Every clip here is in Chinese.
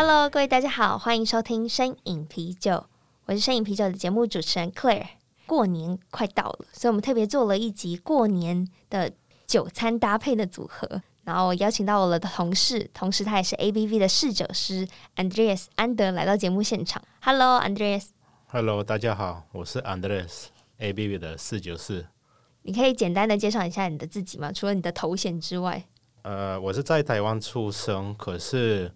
！Cheers！Hello，各位大家好，欢迎收听《声饮啤酒》，我是声饮啤酒的节目主持人 Claire。过年快到了，所以我们特别做了一集过年的酒餐搭配的组合，然后我邀请到我的同事，同时他也是 ABV 的侍酒师 Andreas 安德来到节目现场。Hello，Andreas。Hello，大家好，我是 Andreas，ABV 的侍酒师。你可以简单的介绍一下你的自己吗？除了你的头衔之外。呃，我是在台湾出生，可是。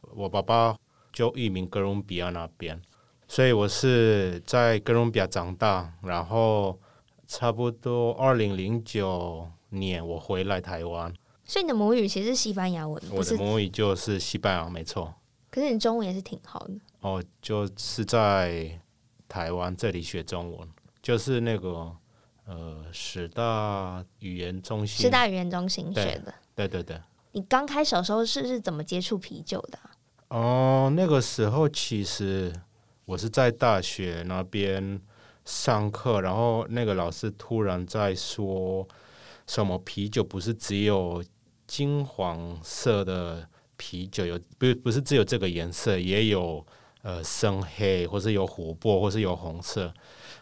我爸爸就移民哥伦比亚那边，所以我是在哥伦比亚长大，然后差不多二零零九年我回来台湾。所以你的母语其实是西班牙文？我的母语就是西班牙，没错。可是你中文也是挺好的。哦，就是在台湾这里学中文，就是那个呃，十大语言中心。十大语言中心学的。对对对。你刚开始的时候是是怎么接触啤酒的？哦，那个时候其实我是在大学那边上课，然后那个老师突然在说什么啤酒不是只有金黄色的啤酒，有不不是只有这个颜色，也有呃深黑，或是有琥珀，或是有红色。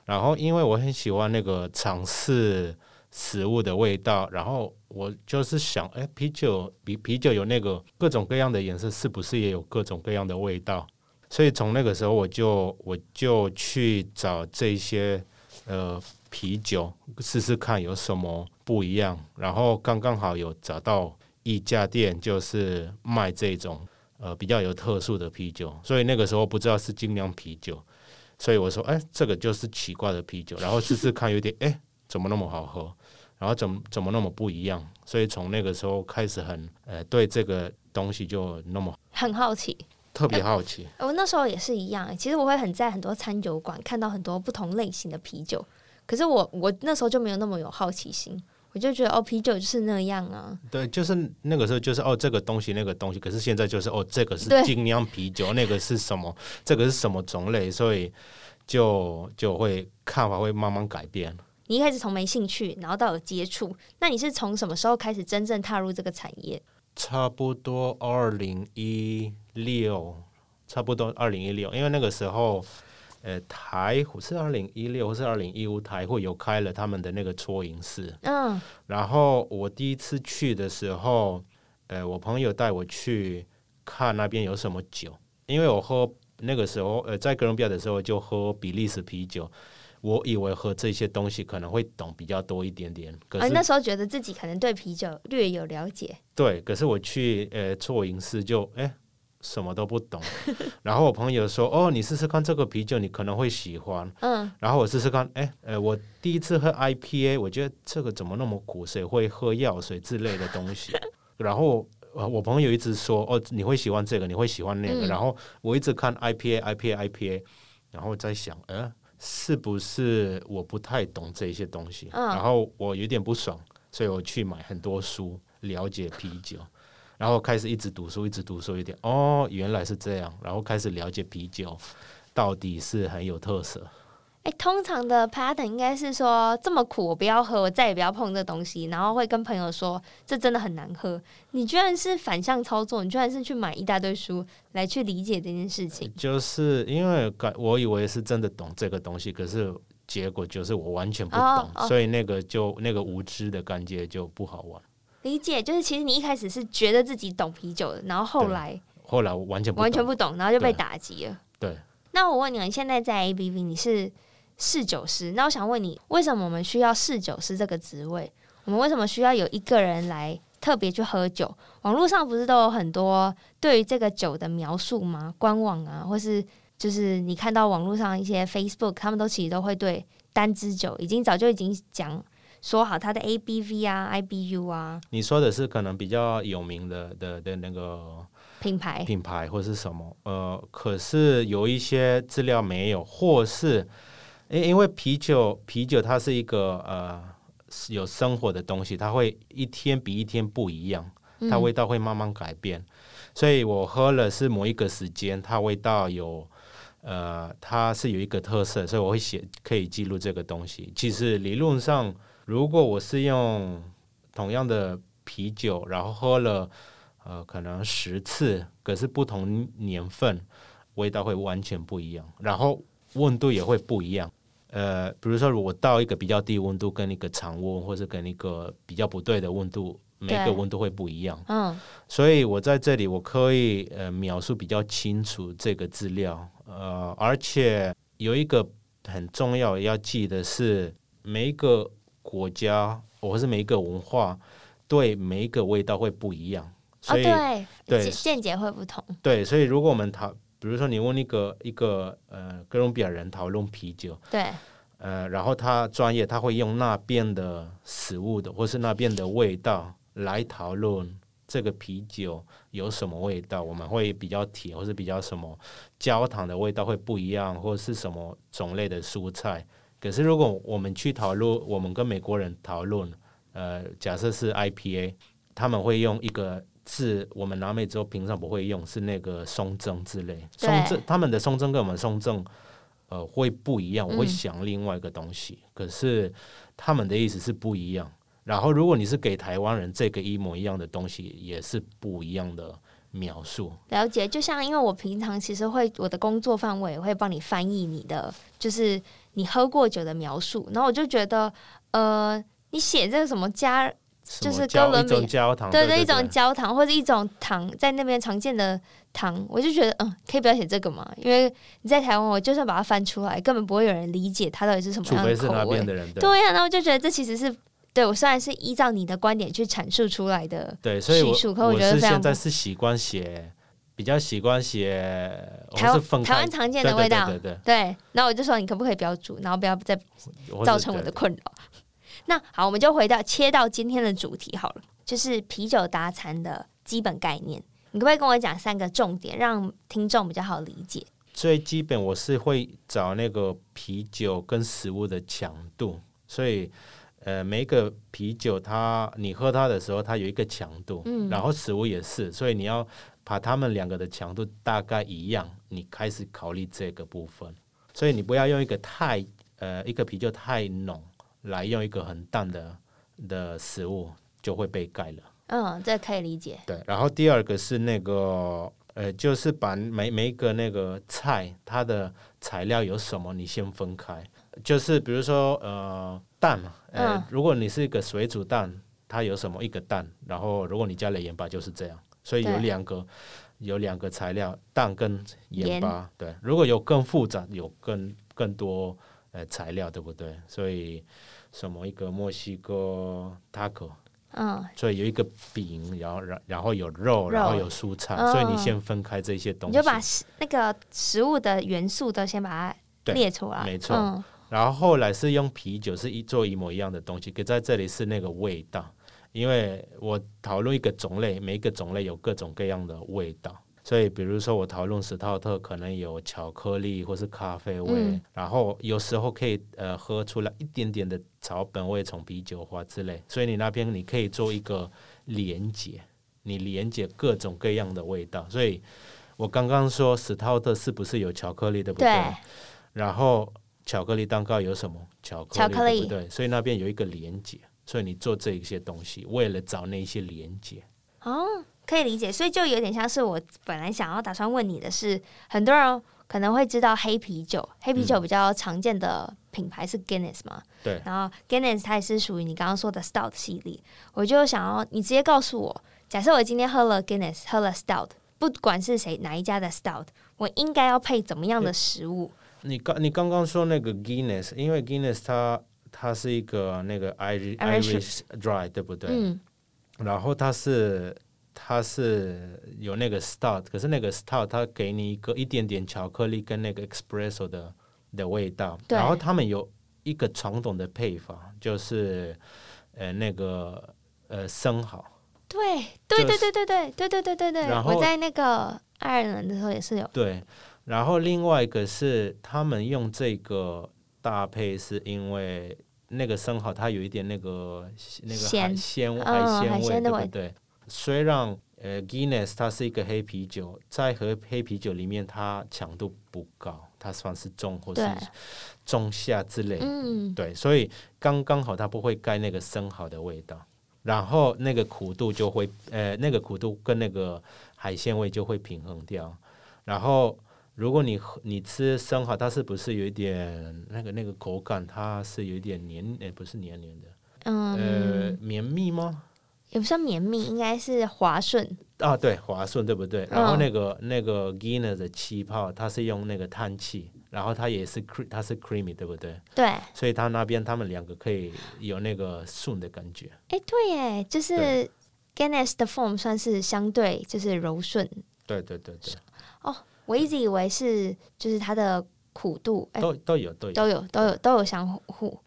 然后因为我很喜欢那个尝试食物的味道，然后我就是想，哎，啤酒比啤酒有那个各种各样的颜色，是不是也有各种各样的味道？所以从那个时候，我就我就去找这些呃啤酒试试看有什么不一样。然后刚刚好有找到一家店，就是卖这种呃比较有特殊的啤酒。所以那个时候不知道是精酿啤酒，所以我说，哎，这个就是奇怪的啤酒，然后试试看，有点哎，怎么那么好喝？然后怎么怎么那么不一样？所以从那个时候开始很呃对这个东西就那么很好奇，特别好奇。我那时候也是一样，其实我会很在很多餐酒馆看到很多不同类型的啤酒，可是我我那时候就没有那么有好奇心，我就觉得哦啤酒就是那样啊。对，就是那个时候就是哦这个东西那个东西，可是现在就是哦这个是精酿啤酒，那个是什么？这个是什么种类？所以就就会看法会慢慢改变。你一开始从没兴趣，然后到有接触，那你是从什么时候开始真正踏入这个产业？差不多二零一六，差不多二零一六，因为那个时候，呃，台是二零一六，或是二零一五，台会有开了他们的那个搓银室。嗯，然后我第一次去的时候，呃，我朋友带我去看那边有什么酒，因为我喝那个时候，呃，在哥伦比亚的时候就喝比利时啤酒。我以为喝这些东西可能会懂比较多一点点，可是、啊、那时候觉得自己可能对啤酒略有了解。对，可是我去呃做饮室就哎什么都不懂。然后我朋友说：“哦，你试试看这个啤酒，你可能会喜欢。”嗯。然后我试试看，哎呃，我第一次喝 IPA，我觉得这个怎么那么苦？谁会喝药水之类的东西？然后我朋友一直说：“哦，你会喜欢这个，你会喜欢那个。嗯”然后我一直看 IPA，IPA，IPA，IPA, IPA, 然后在想，呃。是不是我不太懂这些东西，嗯，然后我有点不爽，所以我去买很多书了解啤酒，然后开始一直读书，一直读书，一点哦，原来是这样，然后开始了解啤酒到底是很有特色。哎，通常的 pattern 应该是说这么苦，我不要喝，我再也不要碰这东西，然后会跟朋友说这真的很难喝。你居然是反向操作，你居然是去买一大堆书来去理解这件事情。就是因为感，我以为是真的懂这个东西，可是结果就是我完全不懂，oh, oh. 所以那个就那个无知的感觉就不好玩。理解，就是其实你一开始是觉得自己懂啤酒的，然后后来后来我完全不完全不懂，然后就被打击了。对。对那我问你，你现在在 ABV 你是？侍酒师，那我想问你，为什么我们需要侍酒师这个职位？我们为什么需要有一个人来特别去喝酒？网络上不是都有很多对于这个酒的描述吗？官网啊，或是就是你看到网络上一些 Facebook，他们都其实都会对单支酒已经早就已经讲说好它的 ABV 啊、IBU 啊。你说的是可能比较有名的的的那个品牌品牌或是什么，呃，可是有一些资料没有，或是因因为啤酒啤酒它是一个呃有生活的东西，它会一天比一天不一样，它味道会慢慢改变，嗯、所以我喝了是某一个时间，它味道有呃它是有一个特色，所以我会写可以记录这个东西。其实理论上，如果我是用同样的啤酒，然后喝了。呃，可能十次，可是不同年份，味道会完全不一样，然后温度也会不一样。呃，比如说，如果到一个比较低温度，跟一个常温，或是跟一个比较不对的温度，每个温度会不一样。嗯，所以我在这里我可以呃描述比较清楚这个资料。呃，而且有一个很重要要记得是，每一个国家或是每一个文化，对每一个味道会不一样。所以哦，对，对，见解会不同。对，所以如果我们讨，比如说你问一个一个呃哥伦比亚人讨论啤酒，对，呃，然后他专业，他会用那边的食物的，或是那边的味道来讨论这个啤酒有什么味道，我们会比较甜，或是比较什么焦糖的味道会不一样，或是什么种类的蔬菜。可是如果我们去讨论，我们跟美国人讨论，呃，假设是 IPA，他们会用一个。是我们南美洲平常不会用，是那个松针之类。松针他们的松针跟我们松针，呃，会不一样。我会想另外一个东西，嗯、可是他们的意思是不一样。然后如果你是给台湾人这个一模一样的东西，也是不一样的描述。了解，就像因为我平常其实会我的工作范围会帮你翻译你的，就是你喝过酒的描述。然后我就觉得，呃，你写这个什么加。就是哥伦比亚焦糖，对对，一种焦糖或者一种糖，在那边常见的糖，我就觉得，嗯，可以不要写这个嘛？因为你在台湾，我就算把它翻出来，根本不会有人理解它到底是什么样的口味。对。对呀，那我就觉得这其实是对我虽然是依照你的观点去阐述出来的，对，所以我可我觉得我是现在是习惯写，比较习惯写台湾台湾常见的味道，对对对。然后我就说，你可不可以不要煮，然后不要再造成我的困扰。那好，我们就回到切到今天的主题好了，就是啤酒搭餐的基本概念。你可不可以跟我讲三个重点，让听众比较好理解？最基本我是会找那个啤酒跟食物的强度，所以呃，每一个啤酒它你喝它的时候，它有一个强度，嗯，然后食物也是，所以你要把它们两个的强度大概一样，你开始考虑这个部分。所以你不要用一个太呃一个啤酒太浓。来用一个很淡的的食物就会被盖了。嗯，这可以理解。对，然后第二个是那个呃，就是把每每一个那个菜它的材料有什么，你先分开。就是比如说呃蛋嘛，呃、嗯，如果你是一个水煮蛋，它有什么一个蛋，然后如果你加了盐巴就是这样。所以有两个有两个材料，蛋跟盐巴。对，如果有更复杂，有更更多呃材料，对不对？所以。什么一个墨西哥 taco，嗯，所以有一个饼，然后然然后有肉，肉，然后有蔬菜，嗯，所以你先分开这些东西，你就把那个食物的元素都先把它列出来，没错，嗯。然后后来是用啤酒是一做一模一样的东西，可在这里是那个味道，因为我讨论一个种类，每一个种类有各种各样的味道。所以，比如说我讨论史陶特可能有巧克力或是咖啡味，嗯，然后有时候可以呃喝出来一点点的草本味，从啤酒花之类。所以你那边你可以做一个连接，你连接各种各样的味道。所以我刚刚说史陶特是不是有巧克力，的不对？对。然后巧克力蛋糕有什么巧克力，巧克力，对不对？所以那边有一个连接，所以你做这一些东西，为了找那些连接。哦。可以理解，所以就有点像是我本来想要打算问你的是，很多人可能会知道黑啤酒，黑啤酒比较常见的品牌是 Guinness 嘛？对。然后 Guinness 它也是属于你刚刚说的 Stout 系列，我就想要你直接告诉我，假设我今天喝了 Guinness，喝了 Stout，不管是谁哪一家的 Stout，我应该要配怎么样的食物？你刚你刚刚说那个 Guinness，因为 Guinness 它它是一个那个 Irish Irish Dry，对不对？嗯。然后它是。它是有那个 stout，可是那个 stout 它给你一个一点点巧克力跟那个 espresso 的的味道，然后他们有一个传统的配方，就是呃那个呃生蚝，对对对对对对对对对对对。然后我在那个爱尔兰的时候也是有。对，然后另外一个是他们用这个搭配，是因为那个生蚝它有一点那个那个海鲜海鲜味，对不对？虽然呃，Guinness 它是一个黑啤酒，在和黑啤酒里面它强度不高，它算是中或是中下之类。嗯，对，所以刚刚好它不会盖那个生蚝的味道。然后那个苦度就会，呃，那个苦度跟那个海鲜味就会平衡掉。然后如果你你吃生蚝，它是不是有一点那个那个口感？它是有一点黏，呃，不是黏黏的，嗯，呃，绵密吗？也不算绵密，应该是滑顺。啊，对，滑顺，对不对？然后那个、嗯、那个 Guinness 的气泡，它是用那个叹气。然后它也是 cre 它是 creamy 对不对？对。所以它那边他们两个可以有那个顺的感觉。哎，对耶，就是 Guinness 的 foam 算是相对就是柔顺。对对对对。哦，我一直以为是就是它的苦度，都都有都有都有都有都有相互。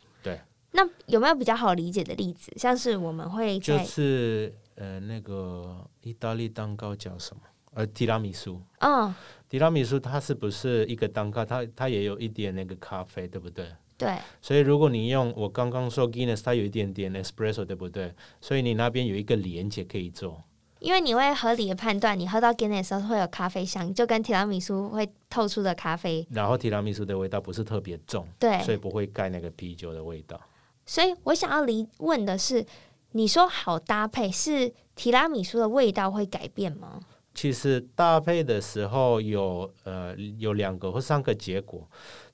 对。那有没有比较好理解的例子？像是我们会就是呃那个意大利蛋糕叫什么？呃，提拉米苏。嗯。提拉米苏它是不是一个蛋糕？它它也有一点那个咖啡，对不对？对。所以如果你用我刚刚说 Guinness，它有一点点 espresso，对不对？所以你那边有一个连接可以做。因为你会合理的判断，你喝到 Guinness 的时候会有咖啡香，就跟提拉米苏会透出的咖啡。然后提拉米苏的味道不是特别重，对，所以不会盖那个啤酒的味道。所以我想要离问的是，你说好搭配，是提拉米苏的味道会改变吗？其实搭配的时候有呃有两个或三个结果，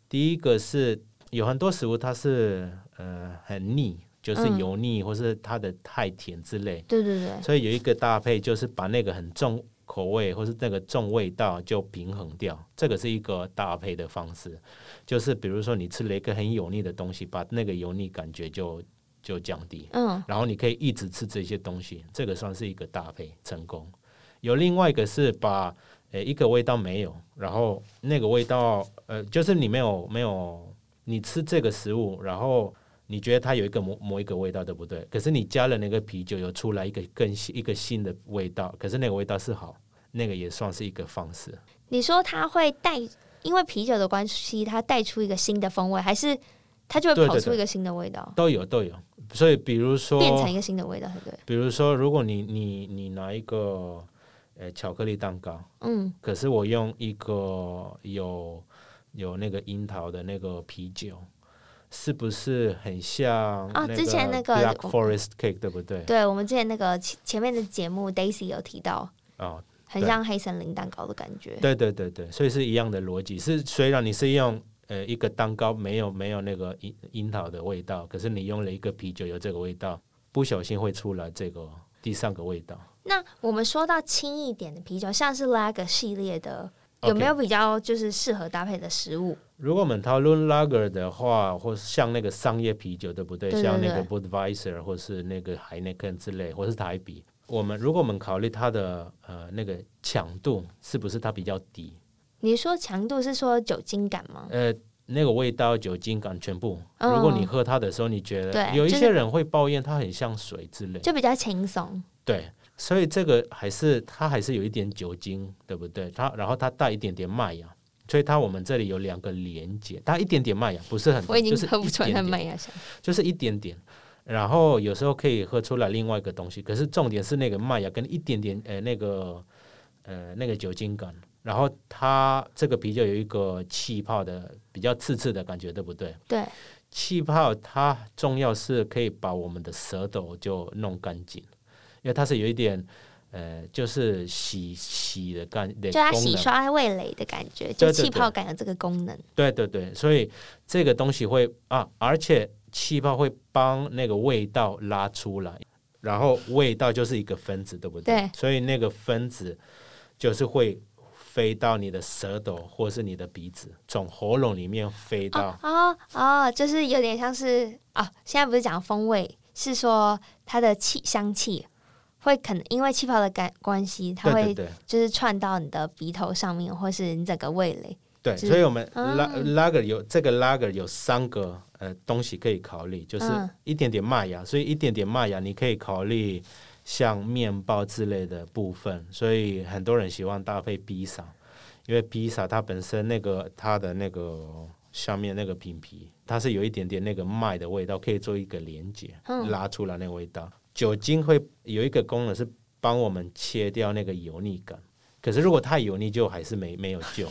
第一个是有很多食物它是呃很腻，就是油腻或是它的太甜之类。对对对。所以有一个搭配就是把那个很重口味或是那个重味道就平衡掉，这个是一个搭配的方式。就是比如说你吃了一个很油腻的东西，把那个油腻感觉就就降低。嗯。然后你可以一直吃这些东西，这个算是一个搭配成功。有另外一个是把呃一个味道没有，然后那个味道呃就是你没有没有你吃这个食物，然后你觉得它有一个某某一个味道，对不对？可是你加了那个啤酒，有出来一个更新一个新的味道，可是那个味道是好，那个也算是一个方式。你说它会带，因为啤酒的关系，它带出一个新的风味，还是它就会跑出一个新的味道？对对对，都有都有。所以比如说变成一个新的味道，对。比如说，如果你你你拿一个。呃，巧克力蛋糕，嗯，可是我用一个有有那个樱桃的那个啤酒，是不是很像啊？之前那个 Black Forest Cake 对不对？对，我们之前那个前前面的节目，Daisy 有提到哦，很像黑森林蛋糕的感觉。对对对对，所以是一样的逻辑。是虽然你是用呃一个蛋糕没有没有那个樱樱桃的味道，可是你用了一个啤酒有这个味道，不小心会出来这个第三个味道。那我们说到轻一点的啤酒，像是 Lager 系列的有没有比较就是适合搭配的食物？如果我们讨论 Lager 的话，或是像那个商业啤酒，对不对？对对对，像那个 Budweiser 或是那个 Heineken 之类，或是台啤，我们如果我们考虑它的呃那个强度，是不是它比较低？你说强度是说酒精感吗？呃，那个味道、酒精感全部。嗯、如果你喝它的时候，你觉得有一些人会抱怨它很像水之类，就比较轻松。对。所以这个还是它还是有一点酒精，对不对？它然后它带一点点麦芽，所以它我们这里有两个连接，它一点点麦芽不是很多，我已经喝不出来麦芽香，就是一点点。然后有时候可以喝出来另外一个东西，可是重点是那个麦芽跟一点点呃那个呃那个酒精感，然后它这个啤酒有一个气泡的比较刺刺的感觉，对不对？对，气泡它重要是可以把我们的舌头就弄干净。因为它是有一点，呃，就是洗洗的干，就它洗刷味蕾的感觉，就气泡感的这个功能。对对对，所以这个东西会啊，而且气泡会帮那个味道拉出来，然后味道就是一个分子，对不对？对。所以那个分子就是会飞到你的舌头或是你的鼻子，从喉咙里面飞到。哦哦，就是有点像是啊，现在不是讲风味，是说它的气香气。会可能因为气泡的感关系，它会就是串到你的鼻头上面，或是你整个味蕾。对，所以我们拉拉格有这个拉格有三个呃东西可以考虑，就是一点点麦芽，所以一点点麦芽你可以考虑像面包之类的部分，所以很多人喜欢搭配披萨，因为披萨它本身那个它的那个下面那个饼皮，它是有一点点那个麦的味道，可以做一个连接，拉出来那个味道。酒精会有一个功能是帮我们切掉那个油腻感，可是如果太油腻，就还是没没有救。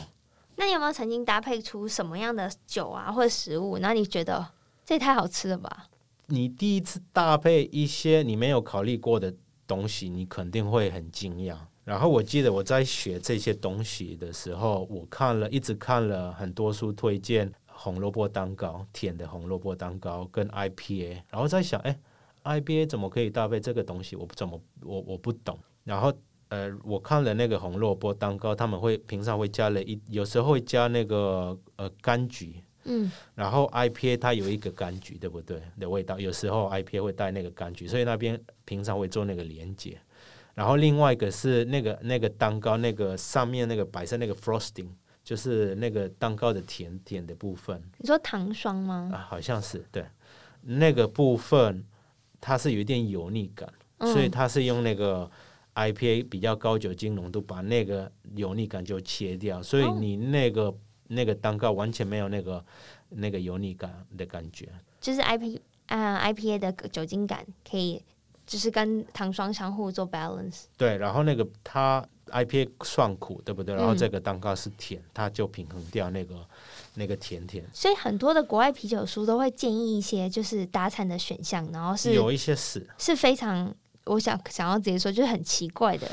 那你有没有曾经搭配出什么样的酒啊，或者食物？那你觉得这也太好吃了吧？你第一次搭配一些你没有考虑过的东西，你肯定会很惊讶。然后我记得我在学这些东西的时候，我看了一直看了很多书推荐红萝卜蛋糕，甜的红萝卜蛋糕跟 IPA，然后在想，哎，IPA 怎么可以搭配这个东西？我不怎么我我不懂。然后。呃，我看了那个红萝卜蛋糕，他们会平常会加了一，有时候会加那个呃柑橘，嗯，然后 IPA 它有一个柑橘，对不对？的味道，有时候 IPA 会带那个柑橘，所以那边平常会做那个连接。然后另外一个是那个那个蛋糕，那个上面那个白色那个 frosting，就是那个蛋糕的甜点的部分。你说糖霜吗？啊，好像是对，那个部分它是有一点油腻感，嗯，所以它是用那个。IPA 比较高酒精浓度，把那个油腻感就切掉，所以你那个、哦、那个蛋糕完全没有那个那个油腻感的感觉。就是 IP 啊、uh, IPA 的酒精感可以，就是跟糖霜相互做 balance。对，然后那个它 IPA 算苦，对不对？然后这个蛋糕是甜，嗯、它就平衡掉那个那个甜甜。所以很多的国外啤酒书都会建议一些就是打产的选项，然后是有一些是是非常。我想想要直接说，就是很奇怪的。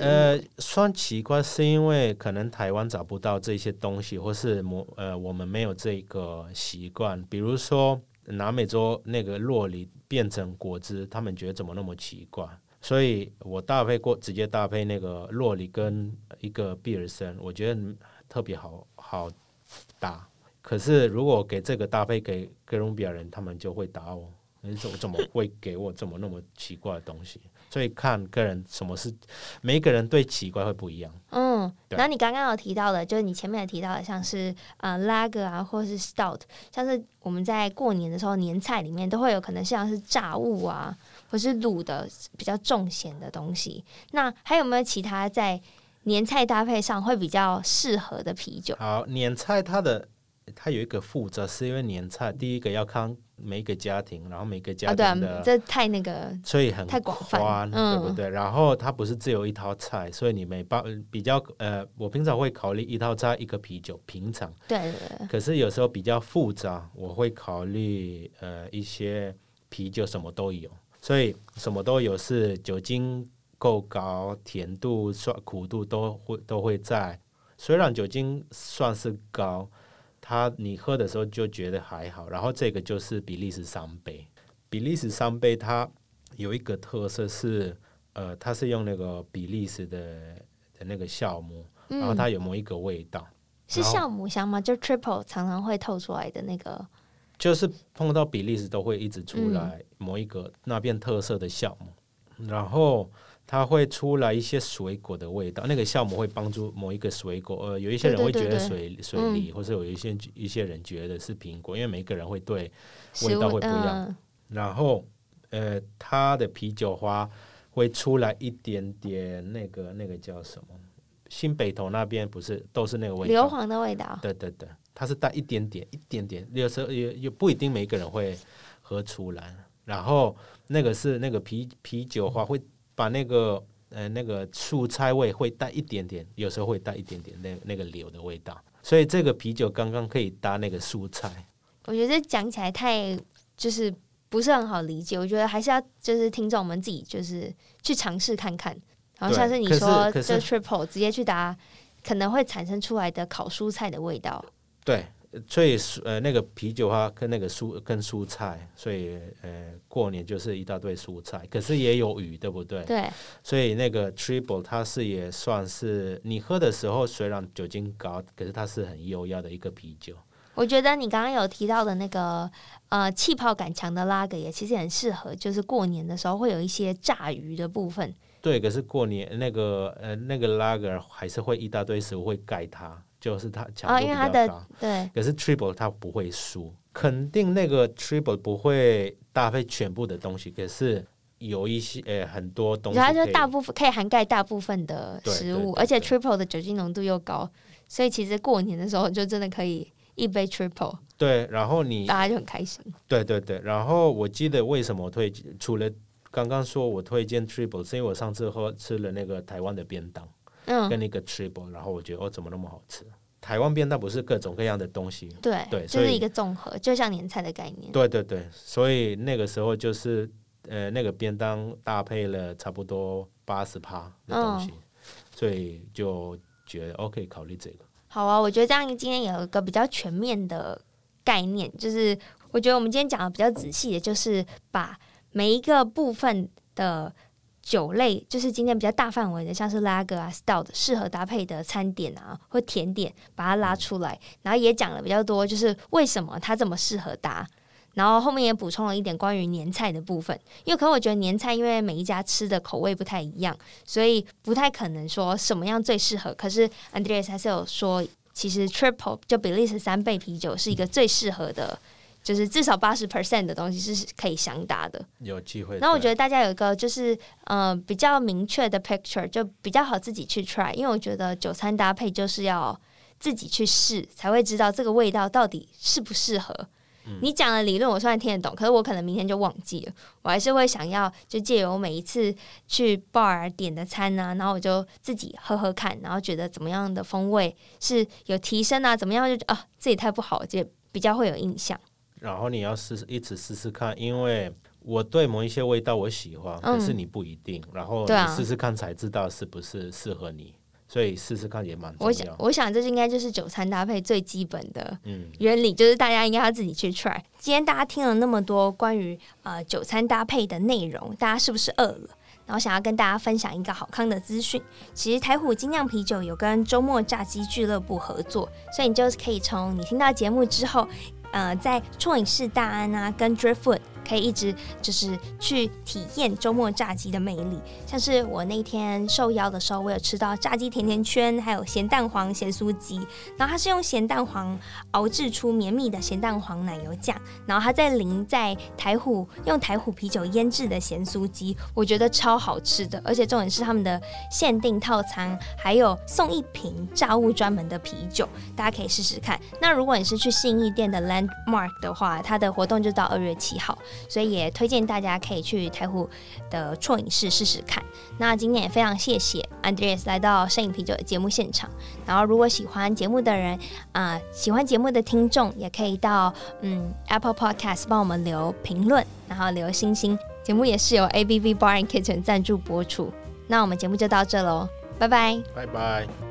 呃，算奇怪是因为可能台湾找不到这些东西，或是我呃我们没有这个习惯。比如说南美洲那个洛梨变成果汁，他们觉得怎么那么奇怪？所以我搭配过，直接搭配那个洛梨跟一个比尔森，我觉得特别好好搭。可是如果给这个搭配给哥伦比亚人，他们就会打我。你怎么怎么会给我这么那么奇怪的东西？所以看个人什么是每一个人对奇怪会不一样。嗯，然后你刚刚有提到的，就是你前面有提到的，像是呃 Lager 啊，或是 Stout，像是我们在过年的时候年菜里面都会有可能像是炸物啊，或是卤的比较重咸的东西。那还有没有其他在年菜搭配上会比较适合的啤酒？好，年菜它的它有一个复杂，是因为年菜第一个要看。每一个家庭，然后每个家庭的，这太那个，所以很太广泛，对不对？嗯、然后它不是只有一套菜，所以你没办比较呃，我平常会考虑一套菜一个啤酒，平常对，对对。可是有时候比较复杂，我会考虑呃一些啤酒什么都有，所以什么都有是酒精够高，甜度、酸苦度都会都会在，虽然酒精算是高。它你喝的时候就觉得还好，然后这个就是比利时三杯。比利时三杯它有一个特色是，呃，它是用那个比利时的的那个酵母，然后它有某一个味道，嗯、是酵母香吗？就 triple 常常会透出来的那个，就是碰到比利时都会一直出来某一个那边特色的酵母，嗯、然后。它会出来一些水果的味道，那个酵母会帮助某一个水果。呃，有一些人会觉得水水梨，嗯、或者有一些一些人觉得是苹果，因为每个人会对味道会不一样。呃、然后，呃，它的啤酒花会出来一点点那个那个叫什么？新北投那边不是都是那个味道？硫磺的味道。对对对，它是带一点点一点点，有时候也也不一定每个人会喝出来。然后那个是那个啤啤酒花会。把那个呃那个蔬菜味会带一点点，有时候会带一点点那那个柳的味道，所以这个啤酒刚刚可以搭那个蔬菜。我觉得这讲起来太就是不是很好理解，我觉得还是要就是听众们自己就是去尝试看看，然后像是你说这 triple 直接去搭，可能会产生出来的烤蔬菜的味道。对。所以呃，那个啤酒花跟那个蔬跟蔬菜，所以呃，过年就是一大堆蔬菜，可是也有鱼，对不对？对。所以那个 Triple 它是也算是你喝的时候虽然酒精高，可是它是很优雅的一个啤酒。我觉得你刚刚有提到的那个呃气泡感强的拉格也其实很适合，就是过年的时候会有一些炸鱼的部分。对，可是过年那个呃那个拉格还是会一大堆食物会盖它。就是它强度比较高，哦、因为它的对，可是 triple 它不会输，肯定那个 triple 不会搭配全部的东西。可是有一些呃很多东西，它就大部分可以涵盖大部分的食物，而且 triple 的酒精浓度又高，所以其实过年的时候就真的可以一杯 triple。对，然后你大家就很开心。对对对，然后我记得为什么我推荐，除了刚刚说我推荐 triple，是因为我上次喝吃了那个台湾的便当，嗯，跟那个 triple，然后我觉得哦，怎么那么好吃？台湾便当不是各种各样的东西，对对，就是一个综合，就像年菜的概念。对对对，所以那个时候就是呃，那个便当搭配了差不多八十趴的东西，嗯，所以就觉得 OK，考虑这个。好啊，我觉得这样今天有一个比较全面的概念，就是我觉得我们今天讲的比较仔细的，就是把每一个部分的。酒类就是今天比较大范围的，像是拉格啊、stout 适合搭配的餐点啊或甜点，把它拉出来，然后也讲了比较多，就是为什么它这么适合搭。然后后面也补充了一点关于年菜的部分，因为可能我觉得年菜因为每一家吃的口味不太一样，所以不太可能说什么样最适合。可是 Andreas 还是有说，其实 Triple 就比利时三倍啤酒是一个最适合的。就是至少八十 percent 的东西是可以相搭的，有机会。那我觉得大家有一个就是呃比较明确的 picture，就比较好自己去 try。因为我觉得酒餐搭配就是要自己去试，才会知道这个味道到底适不适合。嗯、你讲的理论我虽然听得懂，可是我可能明天就忘记了。我还是会想要就借由每一次去 bar 点的餐啊，然后我就自己喝喝看，然后觉得怎么样的风味是有提升啊，怎么样就啊自己太不好，就比较会有印象。然后你要试试，一直试试看，因为我对某一些味道我喜欢，嗯、可是你不一定。然后你试试看才知道是不是适合你，所以试试看也蛮重要。我想，我想这应该就是酒餐搭配最基本的原理，嗯、就是大家应该要自己去 try。今天大家听了那么多关于呃酒餐搭配的内容，大家是不是饿了？然后想要跟大家分享一个好康的资讯，其实台虎精酿啤酒有跟周末炸鸡俱乐部合作，所以你就可以从你听到节目之后。呃，在啜饮室大安啊，跟 Driftwood 可以一直就是去体验周末炸鸡的魅力。像是我那天受邀的时候，我有吃到炸鸡甜甜圈，还有咸蛋黄咸酥鸡。然后它是用咸蛋黄熬制出绵密的咸蛋黄奶油酱，然后它再淋在台虎用台虎啤酒腌制的咸酥鸡，我觉得超好吃的。而且重点是他们的限定套餐，还有送一瓶炸物专门的啤酒，大家可以试试看。那如果你是去信义店的 Landmark 的话，它的活动就到二月七号。所以也推荐大家可以去台虎的啜饮室试试看。那今天也非常谢谢 Andres 来到摄影啤酒的节目现场。然后如果喜欢节目的人啊、喜欢节目的听众也可以到嗯 Apple Podcast 帮我们留评论，然后留星星。节目也是由 ABV Bar and Kitchen 赞助播出。那我们节目就到这喽，拜拜，拜拜。